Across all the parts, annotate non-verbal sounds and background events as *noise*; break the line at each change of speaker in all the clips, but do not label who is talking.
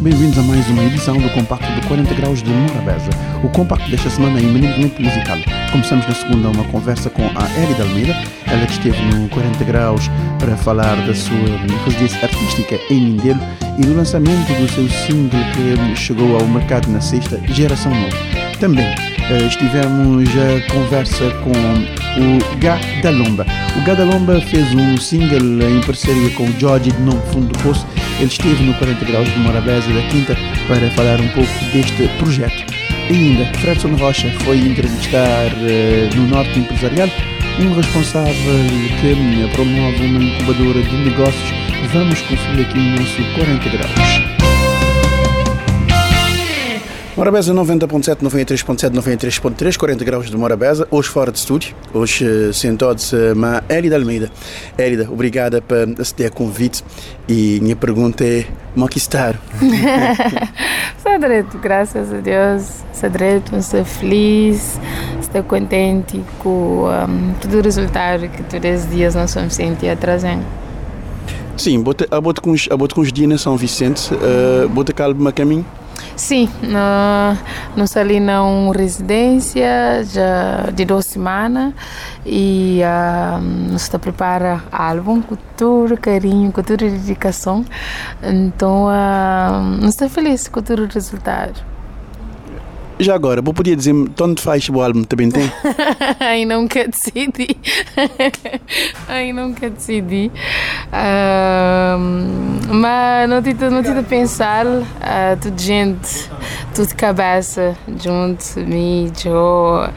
Bem-vindos a mais uma edição do Compacto de 40 Graus de Morabeza. O compacto desta semana é eminentemente musical. Começamos na segunda uma conversa com a Elida Almeida, ela que esteve no 40 Graus para falar da sua residência artística em Mindelo e do lançamento do seu single que chegou ao mercado na sexta, Geração Nova. Também uh, estivemos a conversa com o Gá da Lomba. O Gá da Lomba fez um single em parceria com o George de Nome Fundo do Poço. Ele esteve no 40 Graus de Morabeza da Quinta para falar um pouco deste projeto. E ainda, Fredson Rocha foi entrevistar uh, no Norte Empresarial um responsável que promove uma incubadora de negócios. Vamos conferir aqui o nosso 40 graus. Morabeza 90.7, 93.7, 93.3, 40 graus de Morabeza, hoje fora de estúdio, hoje uh, sentados uh, ma Elida Almeida. Elida, obrigada por aceder ao convite e minha pergunta é, como é que está? *laughs*
Direito, graças a Deus, estou direito, estou feliz, estou contente com um, todo o resultado que todos os dias nós somos sentir trazendo.
Sim, a bota com os, a bota com os dias na São Vicente, uh, bota calma a caminho?
Sim, nós ali na residência já de duas semanas e uh, nós está prepara álbum com todo carinho, com toda dedicação. Então, uh, nós está feliz com todo o resultado.
Já agora, vou poder dizer tanto faz o álbum também tem?
Aí nunca decidi. Aí nunca decidi. Uh, mas não tive, não tive a pensar, uh, tudo gente, tudo cabeça, junto, me, Joe,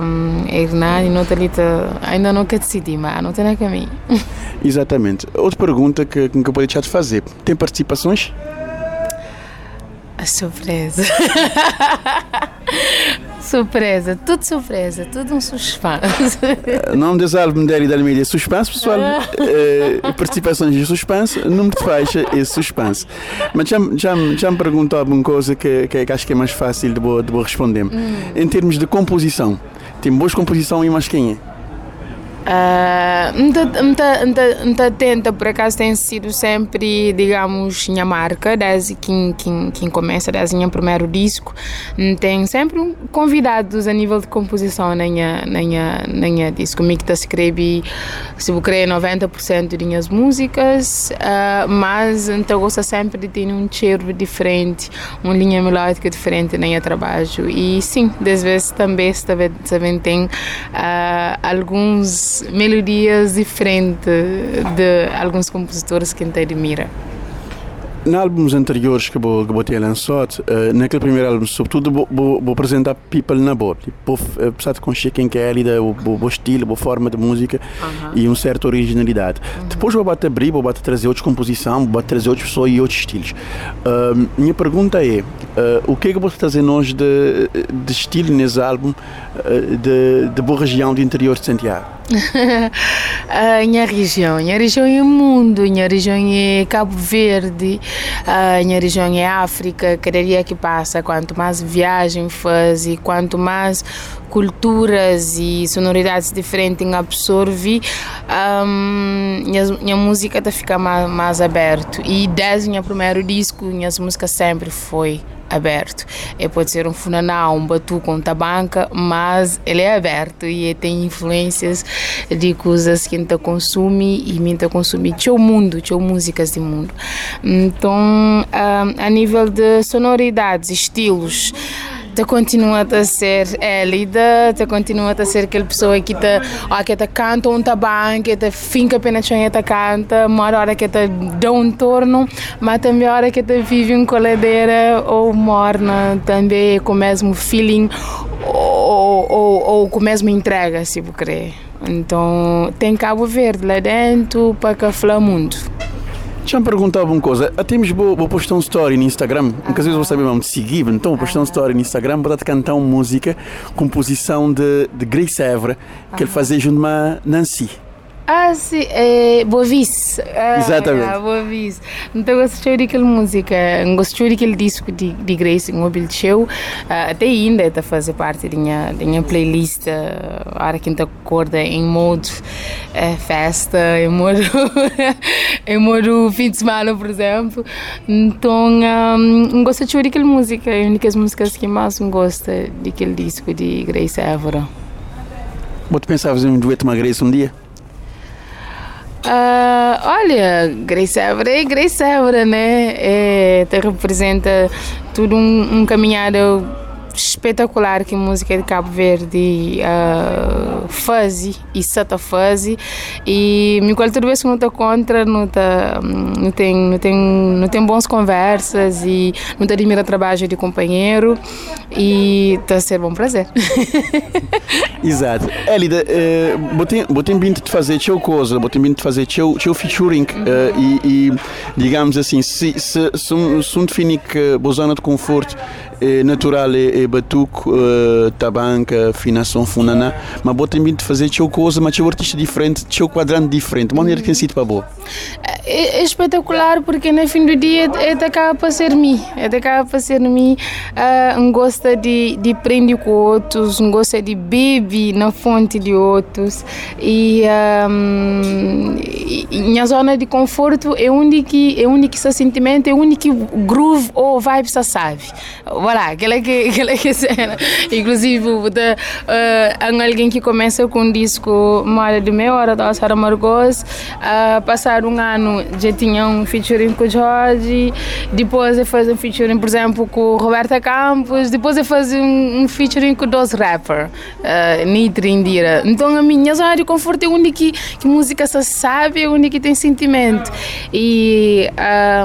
um, Hernani, não ainda nunca decidi, mas não tem na caminho. *laughs*
Exatamente. Outra pergunta que, que eu poderia te fazer: tem participações?
A surpresa. *laughs* surpresa, tudo surpresa, tudo um suspense.
O nome desse álbum da da Almeida é Suspense, pessoal. uh, participações de suspense, não te faz esse suspense. Mas já, já, já me perguntou alguma coisa que, que, que, acho que é mais fácil de vou, de vou responder. Hum. Em termos de composição, tem boas composição e mais quem é?
Uh, atenta, por acaso tem sido sempre, digamos, minha marca, desde que, que, que começa, desde o primeiro disco. Tem sempre convidados a nível de composição na minha, na minha, na minha disco. Comigo está escrevi, se vou crer, 90% de minhas músicas, uh, mas então gosto sempre de ter um cheiro diferente, uma linha melódica diferente na minha trabalho. E sim, às vezes também, também tem uh, alguns melodias diferentes de alguns compositores que a gente admira.
Em álbuns anteriores que vou, que vou ter lançado, uh, naquele primeiro álbum, sobretudo, vou, vou, vou apresentar people na boa. Tipo, uh, precisar de conhecer quem que é ali, o, o, o estilo, a forma de música uh -huh. e uma certa originalidade. -huh. Depois vou bater abrir, vou bater trazer outras composições, vou bater trazer outras pessoas e outros estilos. Uh, minha pergunta é, o que é que vou trazer nós de, de estilo nesse álbum de, de boa região do interior de Santiago? *laughs*
a minha região, a minha região é o mundo, a minha região é Cabo Verde, a minha região é África. Dia que passa, quanto mais viagem faz e quanto mais culturas e sonoridades diferentes absorve, um, minha, minha música está ficar mais, mais aberto. E desde o meu primeiro disco, minhas músicas sempre foi aberto. É, pode ser um funaná, um batuque, um tabanca, mas ele é aberto e tem influências de coisas que a gente consome e a gente consome o mundo, tinha músicas do mundo. Então, a nível de sonoridades, estilos, te continua a ser élida, te continua a ser aquela pessoa que te, ó, que te canta um taban, que te finca apenas e te canta, uma hora que te dá um torno, mas também a hora que te vive em coladeira ou morna, também com o mesmo feeling ou, ou, ou com a mesma entrega, se você querer. Então, tem Cabo Verde lá dentro para que mundo.
Já me perguntava uma coisa. A temos vou, postar um story no Instagram. Ah. Às vezes vou saber vamos seguir, então vou postar um story no Instagram para cantar uma música, composição de, de Grace Evra, que ele fazia junto a Nancy.
Ah, sim, é Boavice. Ah,
Exatamente.
Ah, Boavice. Então, gostei daquela música, gostei daquele disco de, de Grace Mobile Show. Ah, até ainda está a fazer parte da minha, da minha playlist, a hora que acorda em modo é, festa, em modo, *laughs* em modo fim de semana, por exemplo. Então, um, gostei daquela música, é uma das músicas que mais gosto daquele disco de Grace Évora.
Você pensava fazer um dueto com a Grace um dia?
Uh, olha, Grace Évora é Grace Évora, né? É, te representa tudo um, um caminhado espetacular que música de Cabo Verde uh, faz e sata faz e me qualquer vez que não está contra não, tá, não, tem, não, tem, não tem bons conversas e não te admira o trabalho de companheiro e está a ser bom prazer. *laughs*
Exato. Elida, uh, botem vindo de fazer teu coisa, botem vindo de fazer teu, teu featuring uh, e, e, digamos assim, se, se, se, um, se um define que a zona de conforto é natural é, é batuque, uh, tabanca, afinação funana, mas boa também de fazer teu coisa, mas teu artista diferente, teu quadrante diferente, maneira que sido para boa.
É, é, espetacular porque no fim do dia é acaba para ser mim, é acaba para ser mim, uh, um gosta de, de aprender com outros, gosta de beber na fonte de outros. E, um, e minha zona de conforto é onde que é onde que esse sentimento é onde que groove ou vibe se sabe. Voilà, aquela que, aquela que cena. Inclusive, de, uh, alguém que começa com um disco mais de meia hora da Sara Margos, uh, passar um ano já tinha um featuring com o Jorge, depois ele faz um featuring, por exemplo, com Roberta Campos, depois ele faz um, um featuring com dois rappers, uh, Nitri Indira. Então, a minha zona de conforto é onde que, que música se sabe, é onde que tem sentimento. E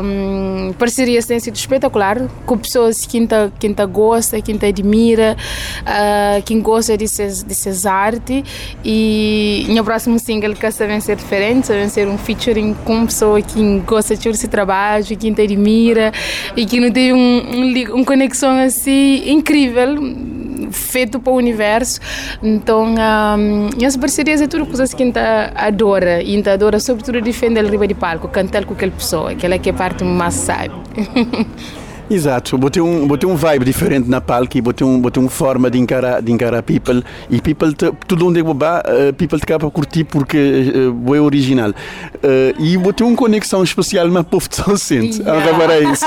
um, parcerias têm sido espetacular, com pessoas que ainda quem tá gosta, quem tá admira, uh, quem gosta de ses, de ses arte e meu próximo single que vai ser diferente, vai ser um featuring com pessoa que gosta de esse trabalho, quem te admira e que não tem um, um, uma conexão assim incrível feito para o universo. Então, um, as parcerias é tudo coisas que a gente adora. E a gente adora, sobretudo, defender o riba de palco, cantar com aquela pessoa, aquela que é parte mais sabe. *laughs*
Exato, botei um, botei um vibe diferente na palco e botei um, botei uma forma de encarar, de encarar people e people, te, tudo onde eu vou, uh, people te capa curtir porque uh, é original. Uh, e botei uma conexão especial na povo de São Centro. Yeah. Agora é isso.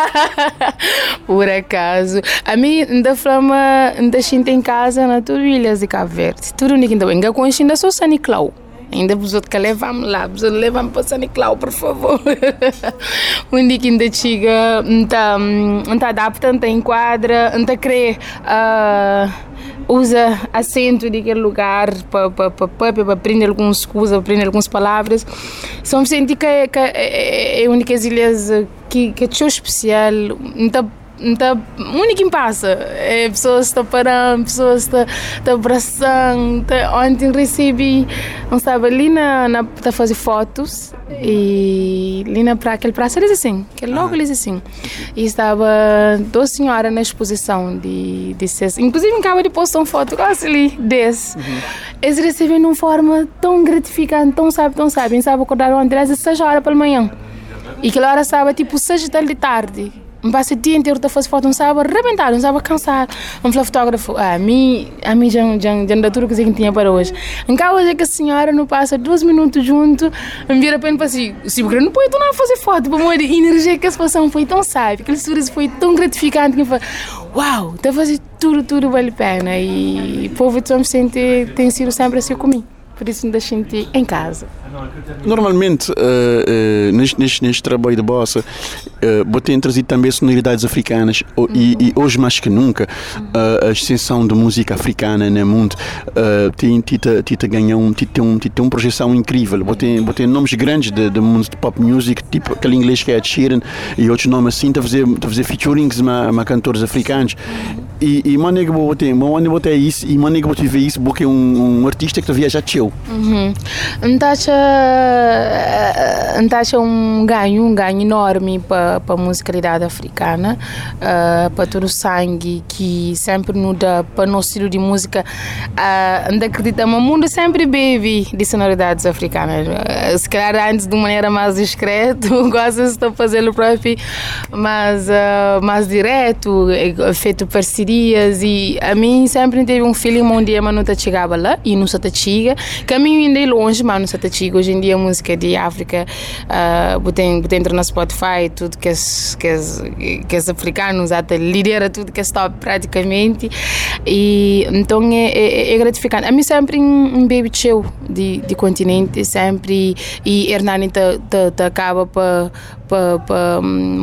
*laughs*
Por acaso. A mim, da flama, da gente em casa, na tudo ilhas de Cabo Verde. Tudo ninguém ainda bem. Com a ainda sou Sani Clau. Ainda vos outros que levamos lá, vos levamos para São Nicolau, por favor. *laughs* dia que ainda chega, está tá adapta, está enquadra, está querer. Uh, usa acento daquele lugar para pa, pa, pa, pa, aprender algumas coisas, aprender algumas palavras. Só me senti que, que é, é uma das ilhas que, que é tão especial. Então, então, o único que passa é pessoas estão parando, pessoas estão, abraçando. Tá, ontem recebi, não estava ali na, na para fazer fotos e ali na praia, aquele praça eles assim, que logo eles assim. E estava duas senhoras na exposição de, de ser, inclusive acaba de postar uma foto quase ali desse. Uhum. Eles recebem de uma forma tão gratificante, tão sabe, tão sabe. Sabe acordar ontem às 6 horas pela manhã. E aquela hora estava tipo 6 da tarde passa o dia inteiro a fazer foto, não sabe arrebentar, não sabe cansar. Um fotógrafo, ah, a mim, a mim já, já, já tudo que tinha para hoje. Em hoje é que a senhora não passa dois minutos junto, me vira para mim para assim, se porque não pode não fazer foto, para a energia que a situação foi tão sábia, aquele sorriso foi tão gratificante que eu falei, uau, está a fazer tudo, tudo vale a pena. E o povo de São Vicente tem sido sempre assim comigo por isso ainda senti em casa.
Normalmente, uh, uh, neste, neste, neste, trabalho de bossa, uh, botei trazido também sonoridades africanas uhum. e, e, hoje mais que nunca uh, a extensão da música africana no mundo uh, tem tita, tita ganhou um, tita, um, tita uma projeção incrível. Botei, botei nomes grandes do mundo de pop music, tipo aquele inglês que é Ed Sheeran e outros nomes assim, a fazer, a fazer featurings com cantores africanos. e, e maneira que você tem, maneira você tem isso, e maneira que você vê isso, porque é um, um artista que viaja teu.
Uhum. Ntacha, ntacha um ganho, um ganho enorme para a musicalidade africana, uh, para todo o sangue que sempre nos dá para o nosso estilo de música. Uh, acreditamos, o mundo sempre bebe de sonoridades africanas. Uh, se calhar antes de maneira mais discreta, *laughs* gosta de fazer o próprio, mas uh, mais direto, feito parcerias e a mim sempre teve um feeling um dia mas não chegava lá e não se chega caminho ainda é longe mas não se chega hoje em dia música de África uh, botei, botei entra na Spotify tudo que é, que é, que é africanos até lidera tudo que é top praticamente. E então é, é, é gratificante. A mim sempre um, baby show de, de continente sempre. E Hernani acaba para para pa,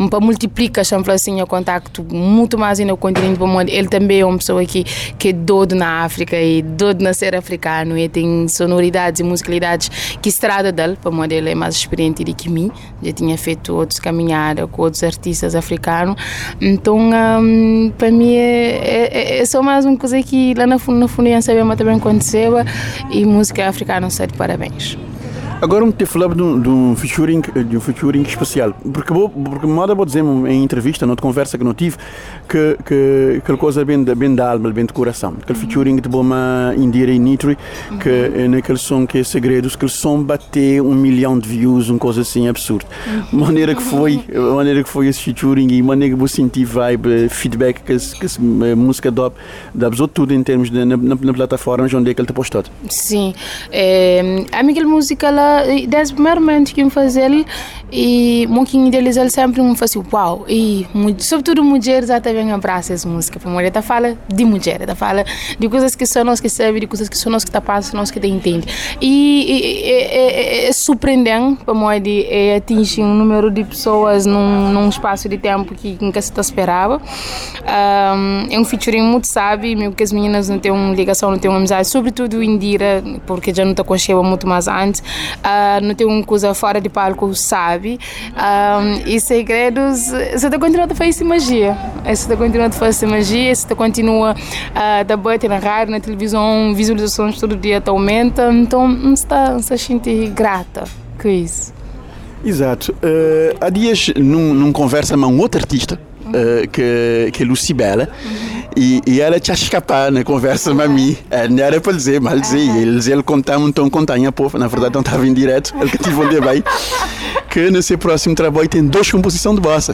pa multiplicar assim o contacto muito mais no continente para mundo ele também é uma pessoa que que é doido na África e doido na ser africano e tem sonoridades e musicalidades que estrada dele para mundo ele é mais experiente do que mim já tinha feito outros caminhadas com outros artistas africanos então um, para mim é, é, é, só mais uma coisa que lá na na fundo sabemos também aconteceu e música africana está parabéns
Agora me te falava de um, de um featuring, de um featuring especial, porque vou, porque moda vou dizer em entrevista, noutra conversa que não tive, que que aquela coisa bem bem da alma, bem do coração, aquele featuring de Boma Indira e Nitri, que é naquele som que é segredos, que som bater um milhão de views, uma coisa assim absurda. maneira que foi, maneira que foi esse featuring e maneira que vou sentir vibe, feedback que, que a música dá, dá tudo em termos de na, na, na plataforma onde é que ele está postado.
Sim, é, a minha música lá desde o primeiro momento que me fazer e um deles ele sempre me faz uau e sobretudo mulheres até vêm abraçar essa música para mulher tá fala de mulher tá fala de coisas que só nós que sabemos de coisas que só nós que tá passando nós que te entende. E é, é, é surpreendente para mim de é, atingir um número de pessoas num, num espaço de tempo que nunca se esperava. Um, é um featuring muito sabe mesmo que as meninas não uma ligação não uma amizade sobretudo Indira porque já não está com muito mais antes uh, não tem uma coisa fora de palco, sabe? Um, e segredos, você está continuando a fazer magia. Você está continuando a fazer magia, você continua a uh, bater na rádio, na televisão, visualizações todo dia tá aumenta, então não está se sente grata com isso.
Exato. Uh, há dias, num, num conversa com um outro artista, uh, que, que é Lucibela. E, e ela tinha escapado na conversa com mim. É, não era para dizer, mas dizer. Eles ele contaram, então contaram, povo. Na verdade, não estava em direto. Ele que tive um bem. Que nesse próximo trabalho tem duas composições *laughs* de bossa.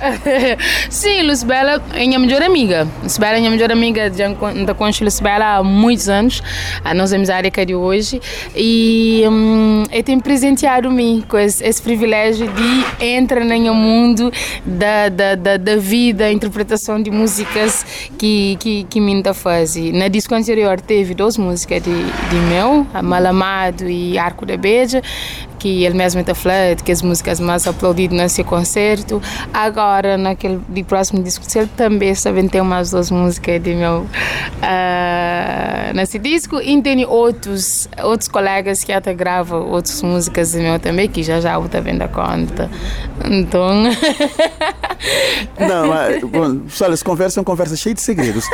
Sim, Lucibela é minha melhor amiga. Lucibela é minha melhor amiga. Já conheço Lucibela há muitos anos. A nossa amizade é de hoje. E hum, ele tem presenteado-me com esse, esse, privilégio de entrar no mundo da, da, da, da vida, interpretação de músicas que, que que, Minta faz. Na disco anterior teve duas músicas de, de meu, Malamado e Arco da Beija, que ele mesmo está falando, que as músicas mais aplaudidas nesse concerto. Agora, naquele de próximo disco, ele também também tem mais duas músicas de meu uh, nesse disco. E tem outros, outros colegas que até gravam outras músicas de meu também, que já já eu também dá conta. Então. *laughs*
Não, mas, bom, pessoal, essa conversa é uma conversa cheia de segredos.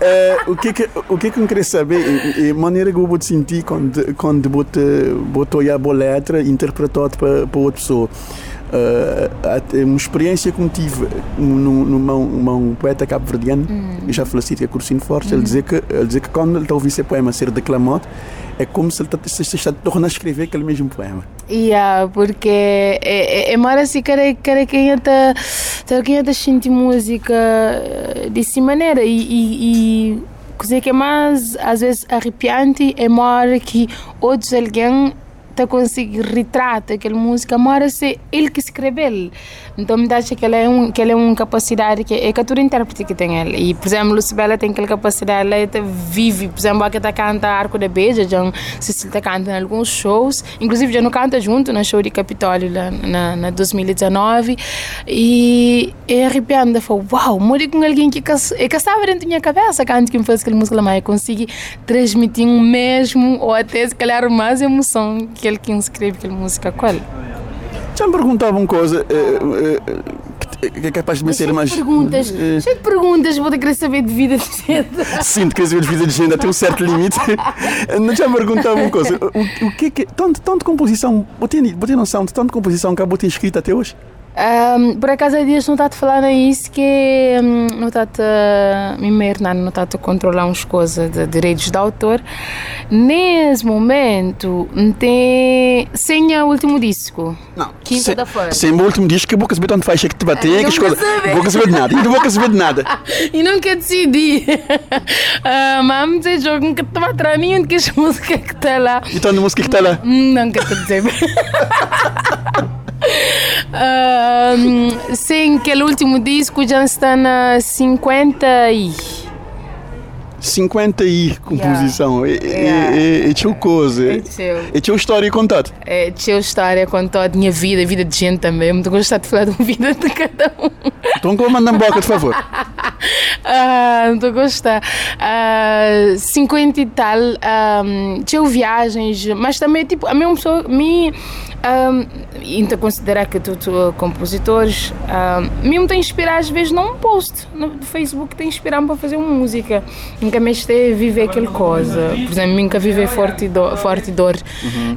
É, o, que que, o que que eu queria saber é a maneira que eu vou sentir quando, quando botou a boa letra interpretado para, para outra pessoa. Uh, uma experiência que tive numa, numa, um poeta cabo-verdiano, hum. já faleci que é Cursino Forte, hum. ele, dizia que, ele dizia que quando ele está a ouvir esse poema ser declamado, é como se ele está, está tornando a escrever aquele mesmo poema.
Yeah, porque é, é, é mais assim, cara, cara quem está quem está sentir música dessa maneira e, e, e coisa que é mais às vezes arrepiante é mais que outros alguém tá conseguir retratar aquela música, mora ser ele que escreveu. Então me acha que ela é um que ela é uma capacidade que é que todo intérprete que tem ela. E por exemplo, Lucibela tem aquela capacidade, ela tá vive, por exemplo, que tá canta Arco da Beija, já se tá canta em alguns shows, inclusive já não canta junto na show de Capitólio lá na, na 2019 e é arrepiando, foi uau, morri com alguém que é que estava dentro da minha cabeça, canto que me faz aquela música, mas eu consegui transmitir um mesmo ou até se calhar mais emoção aquele que escreve aquela música qual?
Já me perguntava uma coisa, eh, eh, que é capaz de me ser
Cheio de
mais.
perguntas,
Eh,
cheio de perguntas, vou ter querer saber de vida de gente.
Sim, de querer saber de vida de gente até um certo limite. *laughs* Não já me perguntava uma coisa. O, o que é que. Tanto, tanto composição. Botei, botei noção de tanto composição que a botei escrita até hoje?
Um, por acaso há dias não está a falar isso que um, não está a me Hernani não está a controlar umas coisas de direitos de autor nesse momento tem sem o último disco
Não.
quinta-feira
Sem o último disco que boca saber onde faz, é que te bater,
Não
que as
quer
coisas. Boca saber de nada. E não vou saber de nada. *laughs*
e não quer decidir uh, *laughs* mas me dizer jogo nunca estava atrás nenhum que as músicas que está lá *laughs*
Então a música que está lá.
Não quero te dizer. Um, sim, aquele último disco já está na 50 e.
50 e composição. E,
Yeah.
e, e, e tinha coisa.
É teu.
História contada.
É, tinha história com toda a minha vida, a vida de gente também. Muito gostar de falar da vida de cada um.
Então, como mandar boca, por favor. *laughs*
Ah, Estou a gostar. Ah, 50 e tal. Um, tinha viagens, mas também, tipo, a mesma pessoa me. Um, ainda considerar que tu, tu compositores um, mesmo te inspirar às vezes num post no Facebook te inspirar para fazer uma música nunca estive a viver aquela coisa por exemplo nunca viver forte dor, forte dor.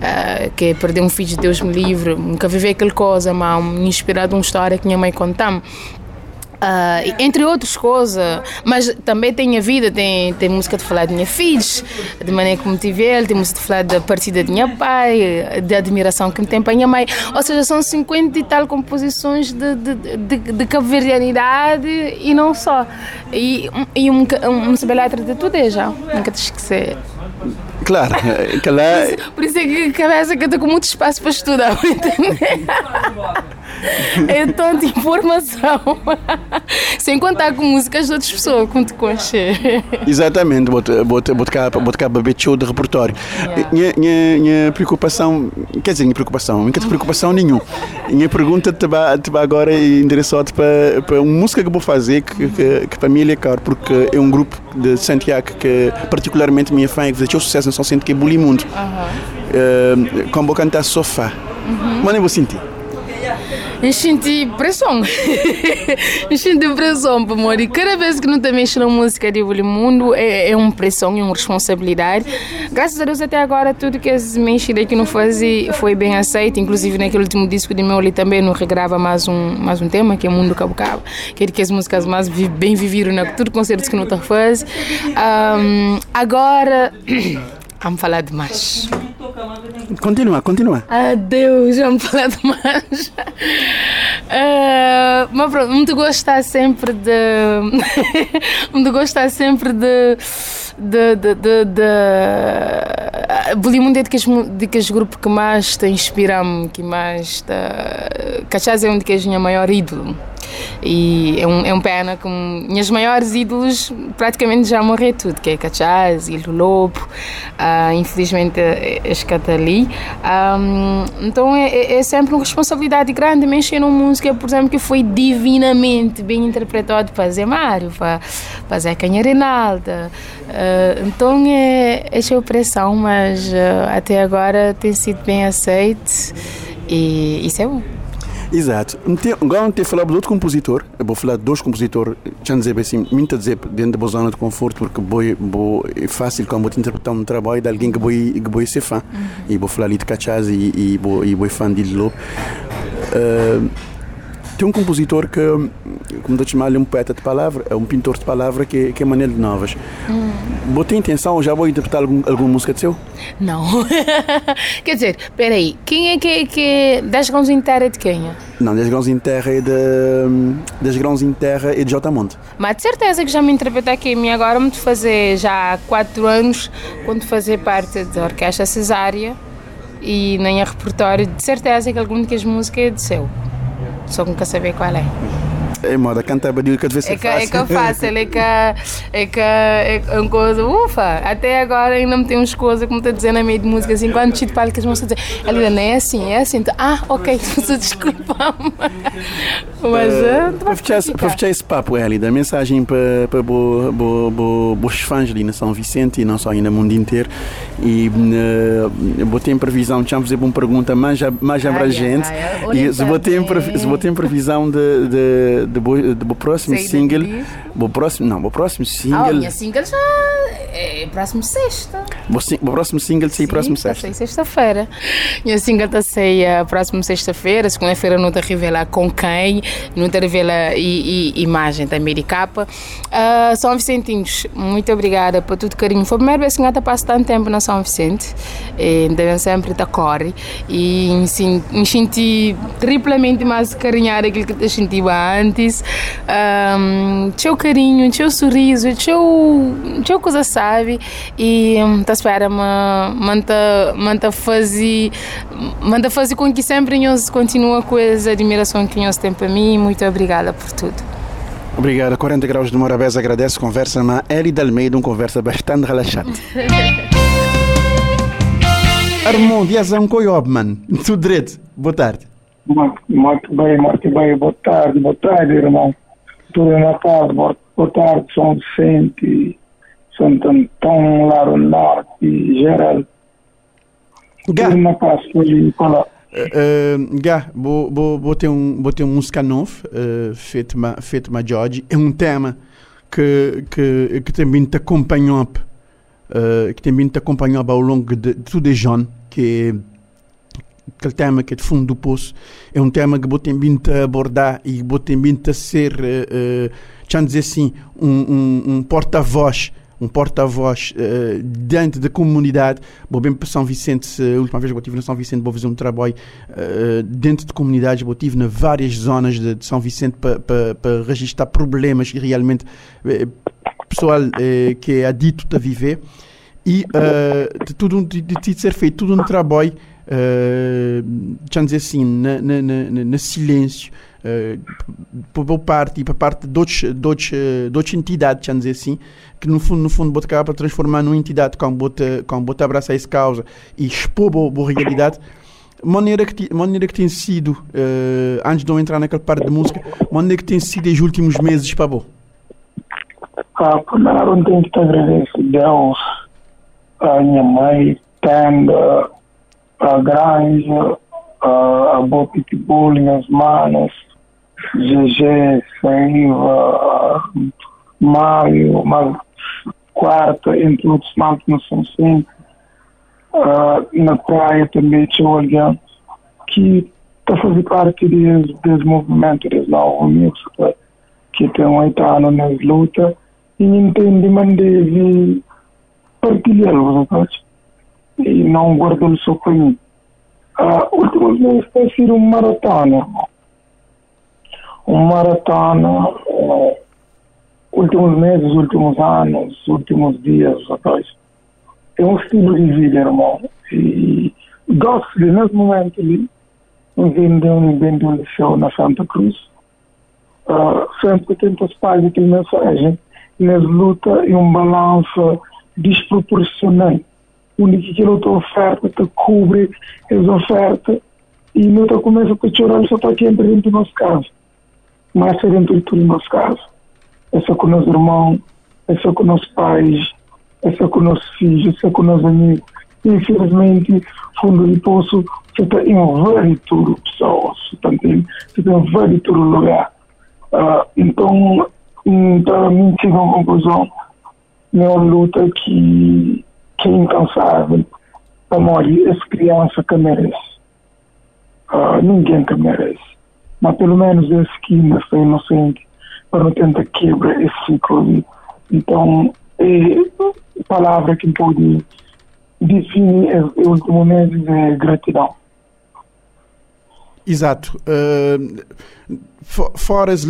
Ah, que é perder um filho de Deus me livre. Nunca viver aquela coisa mas de uma história que minha mãe contava ah, entre outras coisas, mas também tem a vida, tem, tem música de falar de minha filhos, de maneira como tive ele, tem música de falar da partida de minha pai, de admiração que me tem para minha mãe. Ou seja, são 50 e tal composições de, de, de, de cabo-verdianidade e não só. E, e um, um, um saber letra de tudo é já, nunca te esquecer.
Claro, é que lá.
Por isso é que a cabeça que eu estou com muito espaço para estudar, *laughs* entender? É tanta informação. *laughs* Sem contar com músicas de outras pessoas, com te conche.
Exatamente, bota cá, beber show de repertório. Minha, minha, minha preocupação, quer dizer, minha preocupação, não tenho preocupação nenhuma. Minha pergunta te vai, te vai agora endereçada para, para uma música que vou fazer que, que, que para mim é caro, porque é um grupo de Santiago que particularmente minha fã, que fez sucesso no São Centro, que é Bulimundo. Uh, como vou cantar Sofá. Mas nem vou sentir.
Senti pressão. senti *laughs* pressão, amor. E cada vez que não te mexes na música de Mundo é, é uma pressão e uma responsabilidade. Graças a Deus, até agora, tudo que as mexida que não fazia foi bem aceito. Inclusive, naquele último disco de meu ali também não regrava mais um, mais um tema, que é Mundo Cabo Cabo. Que é de que as músicas mais vi- bem vividas na tudo concertos que não está faz. Um, agora, *clears throat* vamos falar demais.
Continua, continua.
Adeus, já me falei demais. Ah, mas pronto, muito gostar sempre de. *laughs* muito gostar sempre de. de. de. de. de Bulimundo é de que, de que grupo que mais te inspira-me, que mais te. Cachás é um de que és minha maior ídolo. E é um, é um pena que minhas maiores ídolos praticamente já morreram tudo, que é Cachaz e Lobo, ah, infelizmente este está ali. Ah, então é, é- é sempre uma responsabilidade grande mexer numa música, por exemplo, que foi divinamente bem interpretado para Zé Mário, para, para Zé Canha Reinalda. Ah, então é, é a pressão, mas ah, até agora tem sido bem aceito e isso é bom.
Exato. Agora não ter falado de outro compositor, eu vou falar de dois compositores, já dizer assim, muito dizer dentro da zona de conforto, porque boi, boi, é fácil quando vou te interpretar um trabalho de alguém que vou, que vou ser fã. E vou falar ali de Cachaz e, e, e vou fã de Lobo. Uh, tem um compositor que, como eu chamar, é um poeta de palavra, é um pintor de palavra que, que é Manel de Novas. Vou ter intenção, já vou interpretar algum, alguma música de seu?
Não. *laughs* Quer dizer, peraí, quem é que, que 10 grãos em terra é de quem? é?
Não, das grãos em terra e de, das grãos em terra e de J. Monte.
Mas de certeza que já me interpretei aqui agora me fazer já há 4 anos quando fazer parte da Orquestra Cesária e nem a repertório, de certeza que alguma das músicas é de seu. Só que nunca saber qual é.
É moda cantar badil que
é que, é que é fácil, é que é que é uma coisa, ufa, até agora ainda me tem umas coisas como está dizendo na meio de música, assim, quando te falo que as moças dizem, ela não é assim, é assim, então, ah, ok, *laughs* desculpa. Mas uh,
para fechar esse papo, Elida, mensagem para, para os fãs ali na São Vicente e não só aí no mundo inteiro. E uh, vou ter previsão, deixa fazer uma pergunta mais, mais abrangente. E se vou ter, se vou ter previsão de, de, de, de, próximo single. O próximo, não, o próximo single. Ah,
minha single já é próximo sexta.
O próximo single sai próximo sexta.
sexta-feira. Minha single está sair próximo sexta-feira. Segunda-feira não te revela com quem, não te revela e, e imagem também de capa. Uh, São Vicentinhos, muito obrigada por tudo carinho. Foi a primeira vez que eu passo tanto tempo na São Vicente. E devem sempre estar corre. E me senti triplamente mais carinhada aquilo que eu sentia antes. Um, teu carinho, teu sorriso, teu, teu coisa sabe. E tá espera manta manta fazer manda fazer com que sempre nós continua com essa admiração que nós temos para mim. Muito obrigada por tudo.
Obrigado. 40 graus de Morabés agradece conversa na Eli Dalmeida, uma conversa bastante relaxante. *laughs* Armando Yazão Coiobman, *laughs* tudo direito. Boa tarde.
Muito, muito bem, muito bem. Boa tarde, boa tarde, irmão. Tudo na paz, boa, tarde, São Vicente, Santo Antão, Laro Norte, Geral.
Gá. Tudo na paz, pode falar. Uh, Gá, vou, vou, vou, ter um, vou ter uma música nova, uh, feito ma, feito ma George. É um tema que, que, que também te acompanhou, uh, que também te acompanhou ao longo de, de tudo de John, que é aquele tema que é de fundo do poço, é um tema que vou também abordar e vou também ser, uh, uh, dizer assim, um, porta-voz um porta-voz uh, diante da comunidade. Vou bem para São Vicente, a última vez que eu estive na São Vicente, vou fazer um trabalho uh, dentro de comunidades. Eu estive em várias zonas de, de São Vicente para pa, pa registrar problemas que realmente uh, pessoal uh, que é adito a viver. E de tudo de, de, de ser feito tudo um trabalho uh, dizer assim, na, na, na, na silêncio, uh, por parte e por parte de outras, de outras, de outras entidades, dizer assim, que no fundo, no fundo, bota acaba para transformar numa entidade com bota, com bota abraçar essa causa e expor a realidade. Maneira que maneira que tem sido uh, antes de eu entrar naquela parte de música maneira que tem sido os últimos meses para bom?
Ah, primeiro tenho que agradecer a Deus a minha mãe tendo a Granja, a, a Boa Pitbull, as Manas, GG, Saiva, Mário, uma quarta, entre outros nomes não são cinco. Uh, na praia também tinha alguém que está fazer parte desse, desse movimento, desse novo música, que tem oito anos nas lutas, e entende, mas deve partilhar os e não guardou só para mim. Uh, últimos meses tem sido um maratona. Um maratona, uh, últimos meses, últimos anos, últimos dias atrás. É um estilo de vida, irmão. E gosto de, nesse momento ali, vendo um, vendo um show na Santa Cruz. Uh, sempre tento espalhar aquela mensagem, nas luta e um balanço desproporcional onde aquela outra oferta te cobre as ofertas e não te começa a chorar só está aqui dentro do nosso caso. Mas é dentro de tudo o nosso caso. É só com os nossos irmãos, é só com os nossos pais, é só com os nossos filhos, é só com os nossos amigos. Infelizmente, fundo de poço, você está em vários pessoas, você está em vários lugar. Uh, então, para mim, chega a uma conclusão, é uma luta que que é incansável. Amor, essa criança que merece. Uh, ninguém que merece. Mas pelo menos esse que ainda está inocente para não tentar quebrar esse ciclo. Então, é palavra que pode definir o último mês é gratidão.
Exato. Uh, fora esse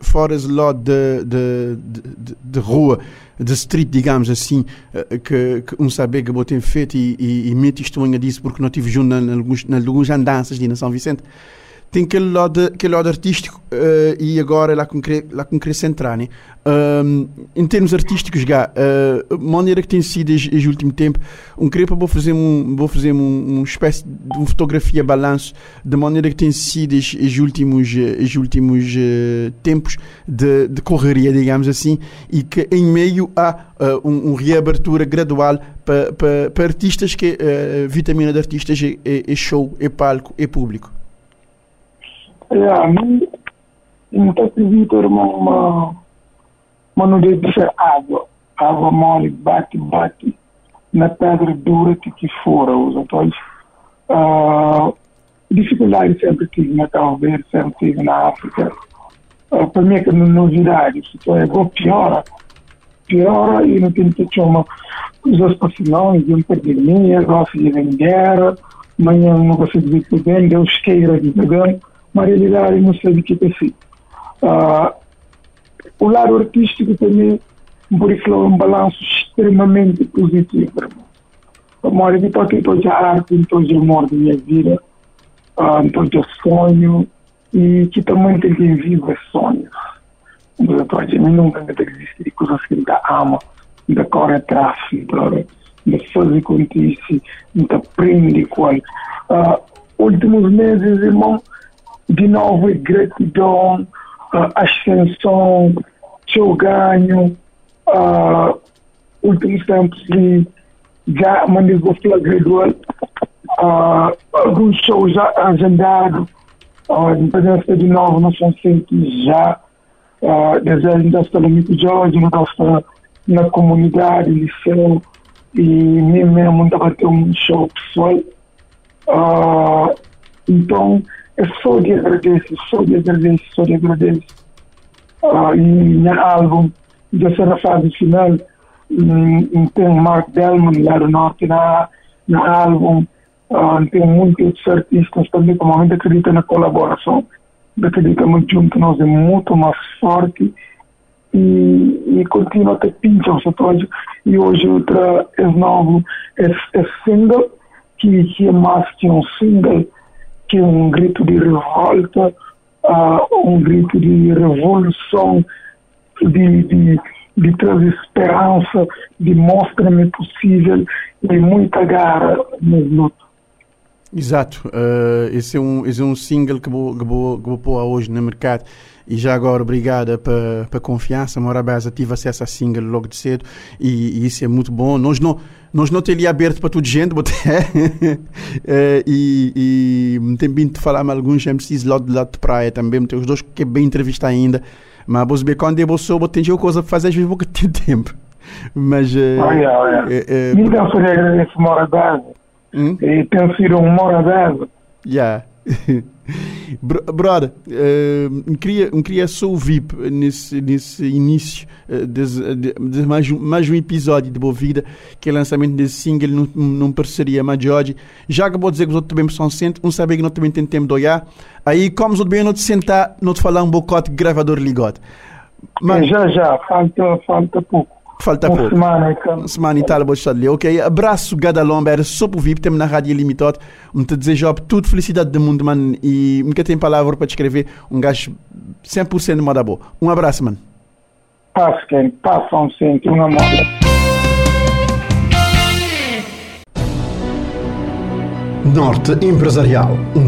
fora de, de, de, de, rua, de street, digamos assim, uh, que, que um saber que eu feito e, e, e me testemunha disso porque não tive junto em alguns, alguns andanças de São Vicente. Tem aquele lado, aquele lado artístico uh, e agora lá com, lá com centrar, né? Um, em termos artísticos, já, uh, maneira que tem sido este último tempo, um creio vou fazer um, vou fazer um, uma espécie de uma fotografia balanço da maneira que tem sido estes últimos, estes últimos uh, tempos de, de, correria, digamos assim, e que em meio há uh, um, um reabertura gradual para pa, pa artistas que uh, vitamina de artistas é, é, é show, é palco, é público.
É, a mim, não acredito, irmão, mas não deve ser água. Água mole, bate, bate na pedra dura que, que fora os atores. Uh, sempre tive na Cabo Verde, sempre tive na África. Uh, para mim é que novidade, se é igual piora, piora e não tem que ter uma os oscilações de um pandemia, gosto de guerra, amanhã não consigo ver bem, Deus queira de bem, mas a sei o é o lado artístico também por um balanço extremamente positivo. Amor, eu estou aqui, estou de arte, estou de amor da minha vida, estou de sonho, e que também tem que viver sonhos. Eu a dizer, nunca vai existir coisas que ainda ama, ainda corre atrás, ainda fazer com isso, ainda aprende com uh, Últimos meses, irmão, de novo, gratidão, uh, ascensão, seu ganho, uh, últimos tempos de já manifestou gradual, uh, alguns shows agendados, uh, de presença de novo no São Centro já, uh, desejo da no Jorge, está na comunidade, liceu, e mim mesmo estava ter um show pessoal. Uh, então, é só de agradecer, só de agradecer, só de agradecer. Uh, e minha álbum, na fase final, um, tem Mark Delman lá do norte na, na álbum, uh, tem muitos artistas também que realmente acreditam na colaboração, acreditamos junto, nós é muito mais forte e, e continua a ter pincha o setor. E hoje outra é novo, é, é single, que, que é mais que um single, que é um grito de revolta, uh, um grito de revolução, de, de, de trazer esperança, de mostra-me possível e muita garra luto.
Exato, uh, esse, é um, esse é um single que vou, que vou, que vou pôr hoje no mercado e já agora obrigada para a confiança, Morabeza tive acesso a single logo de cedo e, e, isso é muito bom, nós não nós não temos aberto para toda gente, uh, *laughs* e, e tem vindo falar com alguns MCs lá do lado de praia também, tem os dois que é bem entrevista ainda, mas vos ver quando eu sou, tem coisa para fazer, às vezes vou ter *laughs* tempo. Mas. Uh,
olha, olha. Uh, uh, então, se agradeço Morabeza. Hum? E sido um Morabeza.
Yeah. *laughs* Brother, uh, queria, queria só ouvir nesse, nesse início uh, de, de, de, mais, mais um episódio de Boa Vida, que é o lançamento desse single num, num parceria com a George. Já que vou dizer que os outros também são sente, um saber que nós também temos tempo de olhar. Aí, como os outros bem, não te sentar, não te falar um bocote gravador ligado.
Mas, já, já, falta, falta pouco.
Falta pouco. Semana, então. semana e tal, vou estar ali. Ok, abraço, Gadalomba, era só por VIP, temos na Rádio Limitado. Me te desejo tudo felicidade do mundo, mano. E nunca tem palavra para te escrever. Um gajo 100% de moda boa. Um abraço, mano.
Passa, quem passa um centro, uma moda.
Norte Empresarial, um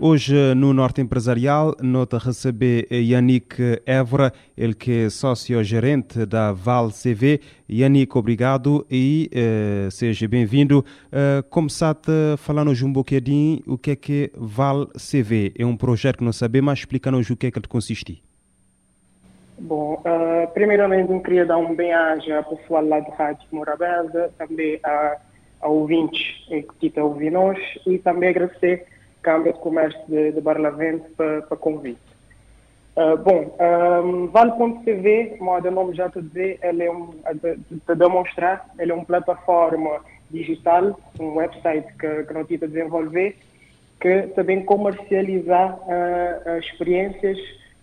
Hoje no Norte Empresarial, nota receber Yannick Évora, ele que é sócio-gerente da Val CV. Yannick, obrigado e uh, seja bem-vindo. Uh, começaste falando um bocadinho o que é que Val CV. É um projeto que não sabemos, mas explica-nos o que é que ele consiste.
Bom, uh, primeiramente eu queria dar um bem-aja ao pessoal lá do Rádio Morabeza, também a, a ouvintes que estão ouvindo nós e também agradecer Câmara de Comércio de, de Barlavento para, para convite. Uh, bom, um, Vale.tv, como o nome já te dizer, ele é um, de demonstrar, ele é uma plataforma digital, um website que, que nós a desenvolver, que também comercializar uh, experiências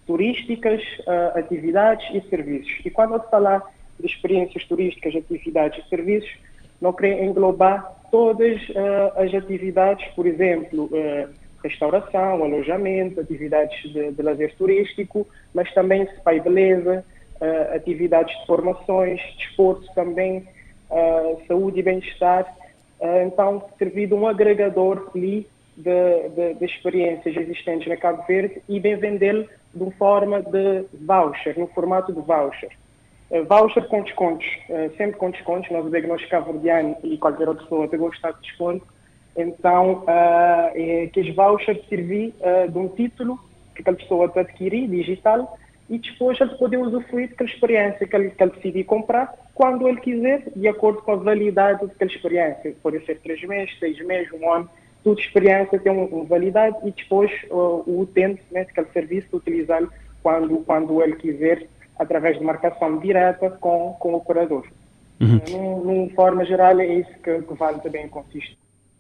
turísticas, uh, atividades e serviços. E quando eu falar de experiências turísticas, atividades e serviços, não queria englobar todas uh, as atividades, por exemplo, restauração, alojamento, atividades de, de lazer turístico, mas também spa e beleza, atividades de formações, desporto também, saúde e bem-estar. então, servir de um agregador ali de, de, de, experiências existentes na Cabo Verde e bem vendê-lo de uma forma de voucher, no formato de voucher. Uh, voucher com descontos, uh, sempre com descontos, nós o nós cabo-verdiano e qualquer outra pessoa tem gostado de desconto, então uh, é, que os vouchers servir de um título que aquela pessoa está adquirir, digital, e depois ele poder usufruir daquela experiência que ele, que ele decidir comprar quando ele quiser, de acordo com a validade daquela experiência. Pode ser três meses, seis meses, um ano, toda experiência tem uma validade e depois uh, o utente, né, aquele serviço, utilizá-lo quando, quando ele quiser, através de marcação direta com, com o operador. Uhum. Numa forma geral, é isso que, que Vale também consiste.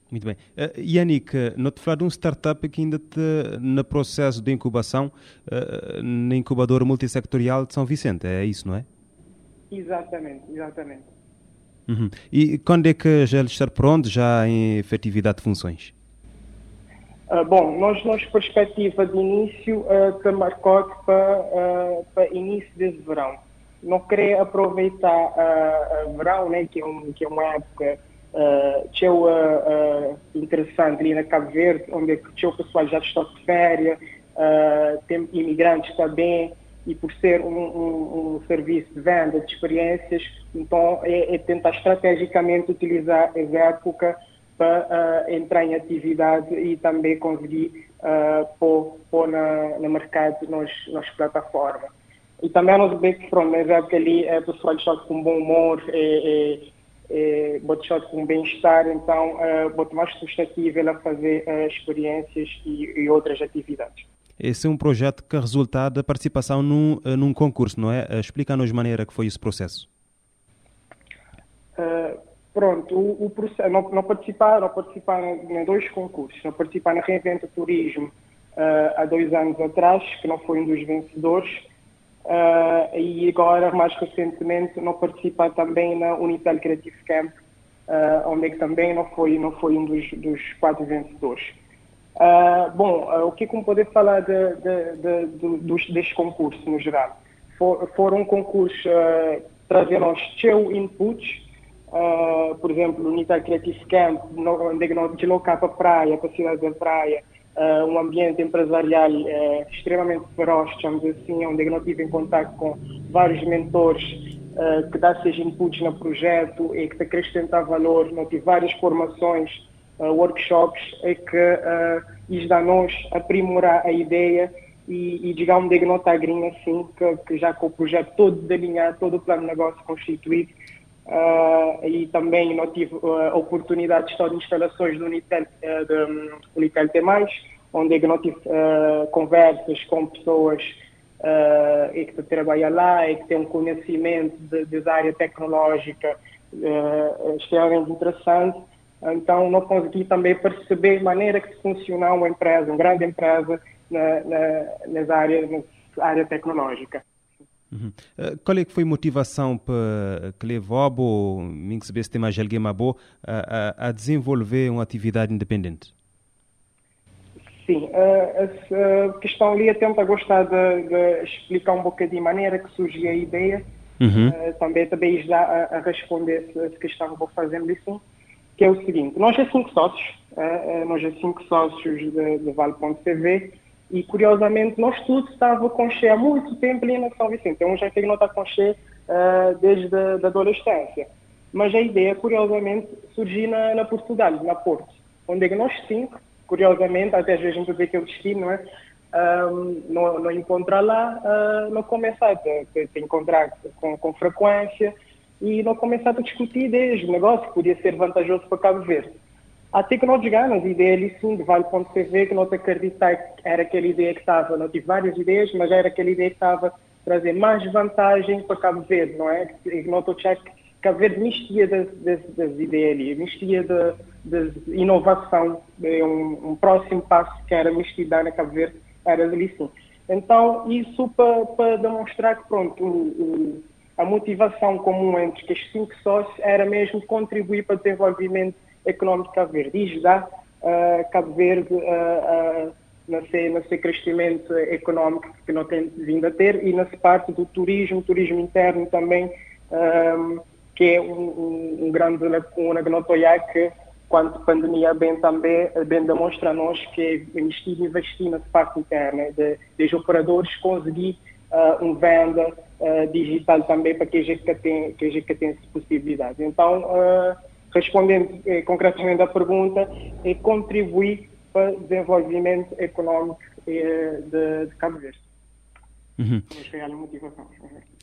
Muito bem. Uh, Yannick, não te falar de um startup que ainda está no processo de incubação uh, na incubadora multissectorial de São Vicente, é isso, não é?
Exatamente, exatamente.
Uhum. E quando é que já está pronto, já em efetividade de funções?
Uh, bom, nós, nós perspectiva de início uh, está marcado para, uh, para início desse verão. Não queria aproveitar uh, verão, né, que, é um, que é uma época uh, uh, interessante ali na Cabo Verde, onde o pessoal já está de férias, tem imigrantes também, e por ser um, um, um, serviço de venda de experiências, então é, é tentar estrategicamente utilizar essa época para entrar em atividade e também conseguir pôr, pôr na, no mercado nas, nas plataformas. E também que, pronto, mas é que ali é pessoal de com bom humor, é, é, é com bem-estar, então é uh, mais suscetível a fazer uh, experiências e, e, outras atividades.
Esse é um projeto que resulta da participação num, num concurso, não é? Explica-nos maneira que foi esse processo.
Uh, Pronto, o, o não, não participar, não participar em dois concursos, não participar na Reinventa Turismo uh, há dois anos atrás, que não foi um dos vencedores, uh, e agora, mais recentemente, não participar também na Unitel Creative Camp, uh, onde é que também não foi, não foi um dos, dos quatro vencedores. bom, o que é que poder falar de, de, de, dos, deste concurso, no geral? For, foram um concurso uh, trazendo os seus inputs, uh, por exemplo, no Unitar Creative Camp, onde nós deslocar para a praia, para a cidade da praia, uh, um ambiente empresarial uh, extremamente feroz, chamamos assim, onde nós tive em contato com vários mentores que dão seus inputs no projeto e que acrescentam valor, nós tive várias formações, workshops, e que isso dá nós aprimorar a ideia e, e digamos, de não estar assim, que, que já com o projeto todo delineado, todo o plano de negócio constituído, Uh, e também não tive uh, de estar em instalações do Unitel, uh, de, um, Unitel T+, onde eu não tive conversas com pessoas e que trabalham lá e que têm um conhecimento de área tecnológica extremamente interessante. Então, não consegui também perceber a maneira que funciona uma empresa, uma grande empresa, na, na, nessa área, nessa área tecnológica.
Uhum. Uh, qual é que foi a motivação para que levou mais alguém a, a desenvolver uma atividade independente?
Sim, uh, essa questão ali tenta gostar de, de, explicar um bocadinho a maneira que surgiu a ideia. Uhum. Uh, também também já a, a responder essa questão que vou fazendo isso, que é o seguinte, nós é cinco sócios, nós é cinco sócios de, de Vale.tv, e curiosamente, nós todos estávamos com Xé há muito tempo ali na São Vicente. Um já não está com Xé uh, desde a da adolescência. Mas a ideia, curiosamente, surgiu na, na Portugal, na Porto, onde nós cinco, curiosamente, até às vezes gente vê que é o destino, não é? Um, não, não encontrar lá, uh, não começar a te, te encontrar com, com frequência e não começar a discutir ideias, o negócio que podia ser vantajoso para Cabo Verde. Até que chegamos a ideia ali sim de Vale.tv, que nós acreditamos que era aquela ideia que estava, não tive várias ideias, mas era aquela ideia que estava a trazer mais vantagem para Cabo Verde, não é? E nós achamos que Cabo Verde mistia das, das, das ideias ali, mistia de inovação, de um, um, próximo passo que era mistura na Cabo Verde, era ali sim. Então, isso para, para demonstrar que, pronto, o, o, a motivação comum entre estes cinco sócios era mesmo contribuir para o desenvolvimento econômico de Cabo Verde. E ajudar uh, Cabo Verde uh, uh, crescimento econômico que não tem vindo a ter e nessa parte do turismo, turismo interno também, um, que é um, um, um grande lacuna que que quando a pandemia bem também bem demonstra a nós que é investir investir nessa parte interna de, de operadores conseguir uh, um venda uh, digital também para que a gente que gente tem essa possibilidade. Então uh, respondendo eh, concretamente à pergunta é contribuir para o desenvolvimento económico eh, de, de Cabo Verde
Uhum.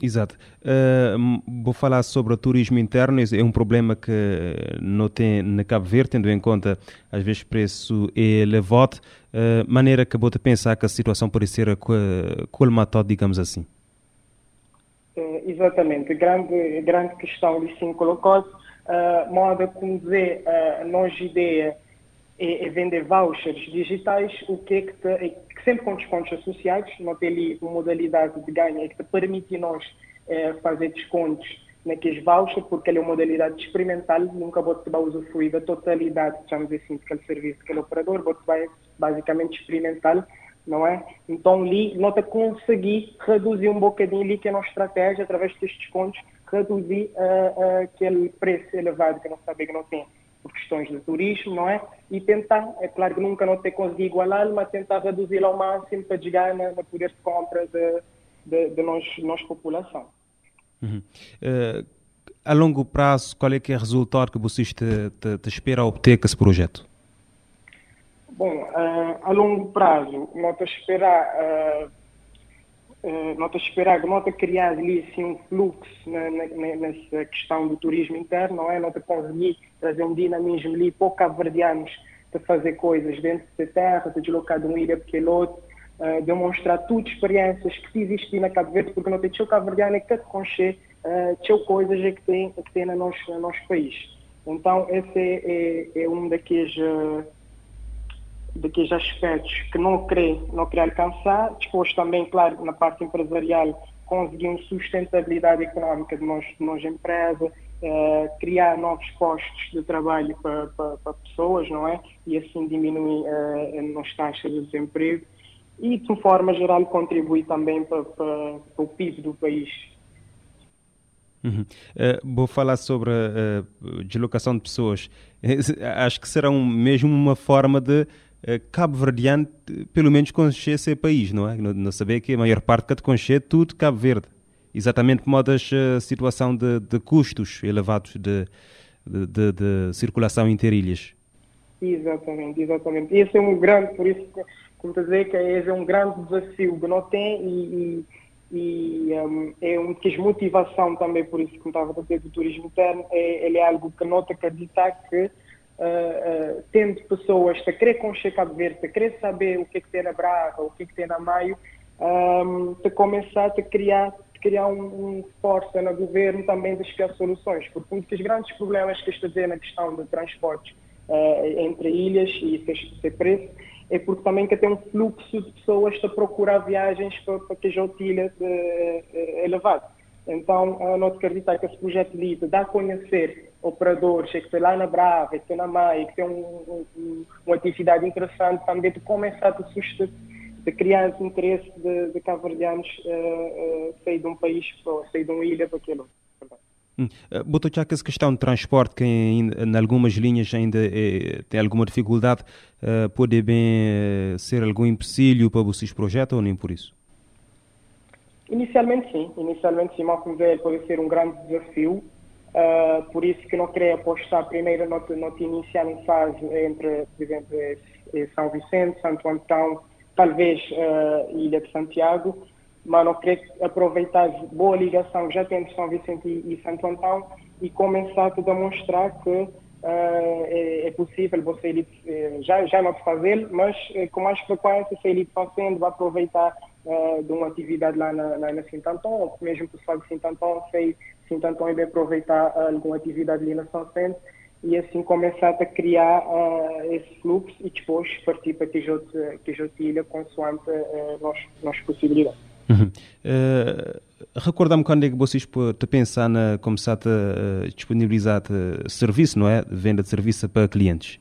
Exato. Uh, vou falar sobre o turismo interno. É um problema que não tem na Cabo Verde, tendo em conta, às vezes, preço é elevado. Uh, maneira que vou pensar que a situação pode ser colmatada, digamos assim.
Uh, exatamente. Grande, grande questão de sim colocou-se. Uh, moda como dizer, a nossa ideia é, é, vender vouchers digitais, o que é que, te, é, que sempre com descontos associados, não tem ali uma modalidade de ganho é que te permite nós é, fazer descontos naqueles vouchers, porque ele é uma modalidade experimental, nunca vai usufruir da totalidade, chamamos assim, daquele serviço, daquele operador, vai basicamente experimental, não é? Então ali, nota conseguir reduzir um bocadinho ali que é a nossa estratégia, através destes descontos, reduzir uh, uh, aquele preço elevado que não sabe que não tem por questões de turismo, não é? E tentar, é claro que nunca não ter conseguido igualar, mas tentar reduzir ao máximo para chegar na, na poder de compra de, de, de nós, nós população.
Uhum. Uh, a longo prazo, qual é que é o resultado que vocês te, te, te esperam obter com esse projeto?
Bom, uh, a longo prazo, nós esperar uh, Uh, nota esperar, nota criar ali assim, um fluxo na, na, nessa questão do turismo interno, não é? Nota conseguir trazer um dinamismo ali para cabo-verdianos de fazer coisas dentro da terra, de deslocar de uma ilha para aquele outro, uh, demonstrar tudo experiências que existem na Cabo Verde, porque não tem teu cabo-verdiano é que te conche, uh, coisas é que tem, que tem no nosso, no nosso país. Então, esse é, é, é um daqueles... Uh, daqueles aspectos que não queria, não queria alcançar, depois também, claro, na parte empresarial, conseguimos sustentabilidade económica de nós, de nós empresa, eh, criar novos postos de trabalho para, para, para, pessoas, não é? E assim diminuir eh, a nossa taxa de desemprego e, de forma geral, contribuir também para, para, para o PIB do país.
Uhum. Uh, vou falar sobre a uh, deslocação de pessoas. *laughs* Acho que será mesmo uma forma de eh, cabo-verdiano, pelo menos conhecer esse país, não é? Não, não saber que a maior parte que conhecer tudo Cabo Verde. Exatamente por modo a situação de, de custos elevados de, de, de, circulação interilhas.
Exatamente, exatamente. Esse é um grande, por isso, como te dizer, que esse é um grande desafio que não tem e, e, e um, é um que motivação também, por isso, como estava a dizer, do turismo interno, é, ele é algo que não te acreditar que uh, tendo pessoas a querer conhecer Cabo Verde, a querer saber o que é que tem na Braga, o que é que tem na Maio, um, de começar a criar criar um, um força no governo também de criar soluções, porque um dos grandes problemas que está a na questão de transportes uh, entre ilhas e ser, preço é porque também que tem um fluxo de pessoas a procurar viagens para, para que a ilha uh, elevado. Então, eu não acredito que esse projeto de dá a conhecer operadores que estão lá na Brava, que estão na Maia, que têm um, um, uma atividade interessante também de começar a suscitar, de criar esse interesse de, de cabo-verdianos uh, uh, sair de um país, ou sair de uma ilha para aquele outro.
Hum. Eh, botou já que essa questão de transporte, que em, algumas linhas ainda é, tem alguma dificuldade, uh, pode bem ser algum empecilho para vocês projeto ou nem por isso?
Inicialmente sim, inicialmente sim, como ver pode ser um grande desafio, uh, por isso que não queria apostar primeiro não te iniciar em fase entre, por exemplo, São Vicente, Santo Antão, talvez uh, Ilha de Santiago, mas não queria aproveitar boa ligação já temos São Vicente e, e Santo Antão e começar a demonstrar que uh, é, é, possível você ir, eh, já, já não fazer, mas com mais frequência se ele fazendo, vai aproveitar de uma atividade lá na, na, na Sintantão, ou mesmo pessoal de Sintantão, então também bem aproveitar alguma atividade ali na São Centro e assim começar a criar uh, esse fluxo e depois partir para Ilha consoante uh, nós, nossas possibilidades.
Uhum. Uh, Recorda-me quando é que vocês te pensar na começar a disponibilizar serviço, não é? Venda de serviço para clientes.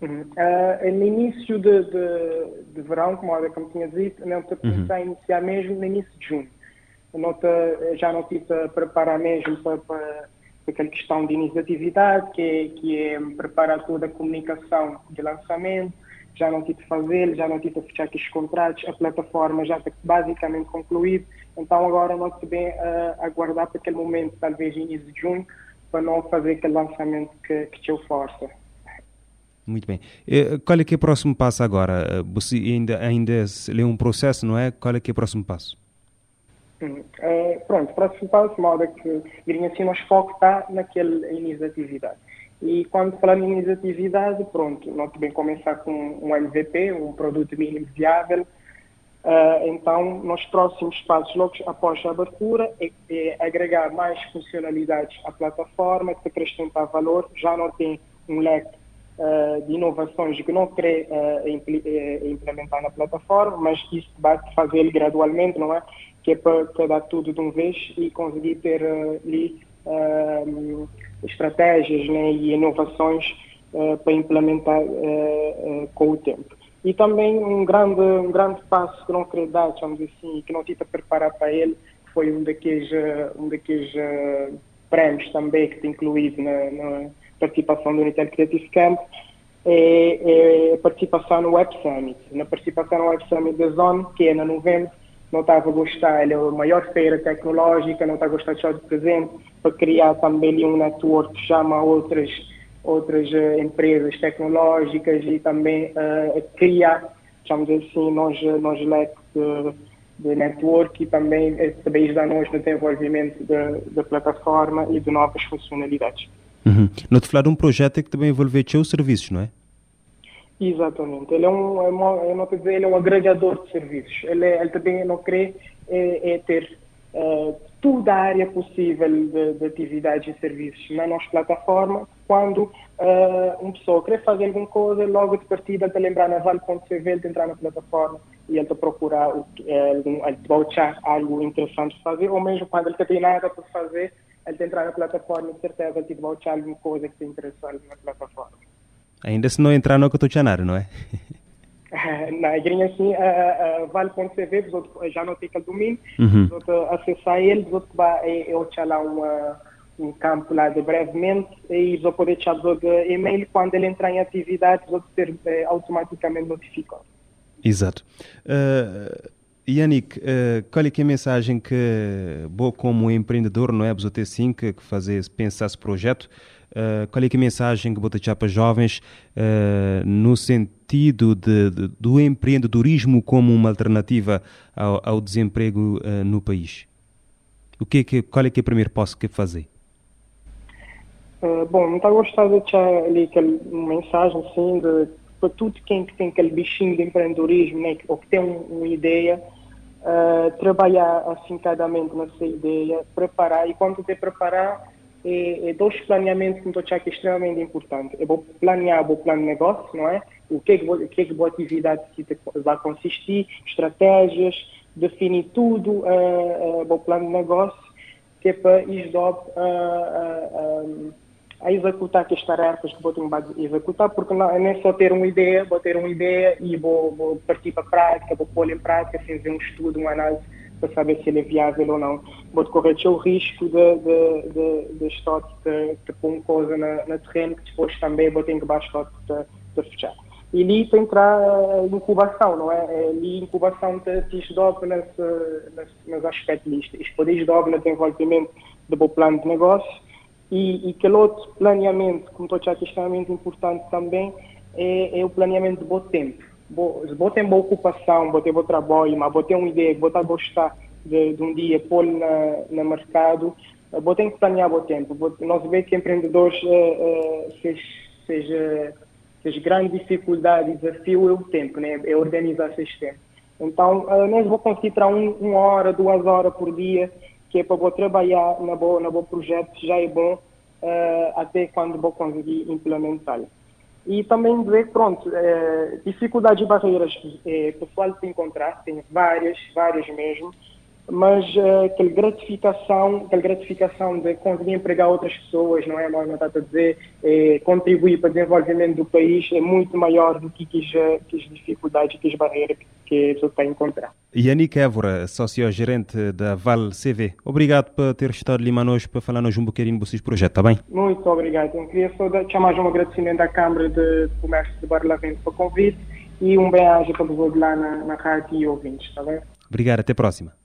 Uhum. Uh, no início de, de, de verão, como, como tinha dito, não te uhum. a iniciar mesmo no início de junho. Não te, já não tive a preparar mesmo para, para aquela questão de início de atividade, que é, que é preparar toda a comunicação de lançamento, já não tive de fazer, já não tive de fechar aqueles contratos, a plataforma já está basicamente concluída, então agora nós devemos uh, aguardar para aquele momento, talvez início de junho, para não fazer aquele lançamento que, que te força.
Muito bem. E, qual é que é o próximo passo agora? Você ainda, ainda é um processo, não é? Qual é que é o próximo passo?
Uh, pronto, próximo passo, modo é que, diria assim, nosso foco está naquele início de atividade. E quando falamos em início de atividade, pronto, nós também começar com um MVP, um produto mínimo viável. Uh, então, nos próximos passos, logo após a abertura, é, é agregar mais funcionalidades à plataforma, que acrescentar valor, já não tem um leque uh, de inovações que não quer uh, implementar na plataforma, mas isso vai fazer gradualmente, não é? Que é para, dar tudo de uma vez e conseguir ter uh, ali uh, estratégias né, e inovações uh, para implementar com o tempo. E também um grande, um grande passo que não queria dar, digamos assim, que não tive a preparar para ele, foi um daqueles, um daqueles prémios também que está incluído na, na participação do Unitel Creative Camp, é, é, a participação no Web Summit. Na participação no Web Summit da Zone, que é na novembro, não estava a gostar, ele é a maior feira tecnológica, não está a gostar de estar de presente, para criar também um network que chama outras, outras uh, empresas tecnológicas e também uh, criar, chamamos assim, nós, nós leque de, de network e também, eh, também ajudar-nos no desenvolvimento da plataforma e de novas funcionalidades.
Uhum. Não te de um projeto que também envolve os serviços, não é?
Exatamente. Ele é um, é uma, não dizer, ele é um agregador de serviços. Ele, é, ele também não quer é, é ter uh, toda a área possível de, de, atividades e serviços na nossa plataforma. Quando uh, uma pessoa quer fazer alguma coisa, logo de partida ele te lembrar na vale.cv, ele entrar na plataforma e ele procurar, uh, ele te achar algo interessante para fazer, ou mesmo quando ele não tem nada para fazer, ele entrar na plataforma e de certeza ele vai achar alguma coisa que te interessa na plataforma.
Ainda se não entrar no Cotochanário, não é? *laughs*
Na igreja assim, uh, uh, vale.cv, já não tem aquele domínio, uhum. acessar ele, vai eu te lá uma, um campo lá de brevemente e vou poder deixar o e-mail quando ele entrar em atividade, vou ser eh, automaticamente notificado.
Exato. Uh, Yannick, uh, qual é, que é a mensagem que, bom, como empreendedor, não é, você sim que fazer pensar esse projeto, Uh, qual é, é a mensagem que vou deixar para jovens uh, no sentido de, de, do empreendedorismo como uma alternativa ao, ao desemprego uh, no país? O que é que, qual é que é o primeiro passo que fazer?
bom, está gostado de deixar ali aquela mensagem assim de para tudo quem tem aquele bichinho de empreendedorismo, né, ou que tem um, uma ideia, trabalhar afincadamente nessa ideia, preparar e quando te preparar é, é dois planeamentos eu estou que é extremamente importante. Eu vou planear o plano de negócio, não é? O que é que, vou, o que, é que atividade vai consistir, estratégias, definir tudo, uh, uh, plano de negócio, que é para ir uh, uh, a executar as tarefas que vou ter que executar, porque não, não é só ter uma ideia, vou ter uma ideia e vou, vou partir para a prática, vou pôr em prática, fazer um estudo, uma análise para saber se ele é viável ou não. Vou correr o risco de, de, de, de estoque de, de pôr coisa na, na terreno que depois também vou ter que baixar de, de fechar. E ali para entrar a incubação, não é? é ali a incubação te desdobra nesse, nesse, aspecto disto. Isto pode desdobrar no desenvolvimento do bom plano de negócio e, e aquele outro planeamento, como estou a dizer, extremamente importante também, é, é o planeamento de bom tempo vou ter boa ocupação, vou ter bom trabalho, mas vou ter uma ideia, vou a gostar de, de um dia pôr na, no mercado, vou ter que planear o tempo. Vou, nós vemos que empreendedores, uh, uh, seja, seja, seja grande dificuldade desafio é o tempo, né? é organizar esse tempo. Então, nós vamos conseguir um, uma hora, duas horas por dia, que é para vou trabalhar na boa, na boa projeto, já é bom uh, até quando vou conseguir implementá-lo. E também dizer, pronto, uh, dificuldades e barreiras o pessoal tem encontrar, tem várias, várias mesmo, mas uh, aquela gratificação, aquela gratificação de conseguir empregar outras pessoas, não é, mais não está a dizer, é, contribuir para o desenvolvimento do país é muito maior do que, que, que as dificuldades, que as barreiras que a pessoa está a encontrar.
Yannick Évora, sócio-gerente da Val CV, obrigado por ter estado ali hoje para falar-nos um bocadinho do seu projeto, está bem?
Muito obrigado. Eu queria só chamar um agradecimento à Câmara de Comércio de Barlavento pelo convite e um bem-aja para todos lá na, na rádio e ouvintes, está bem?
Obrigado, até a próxima.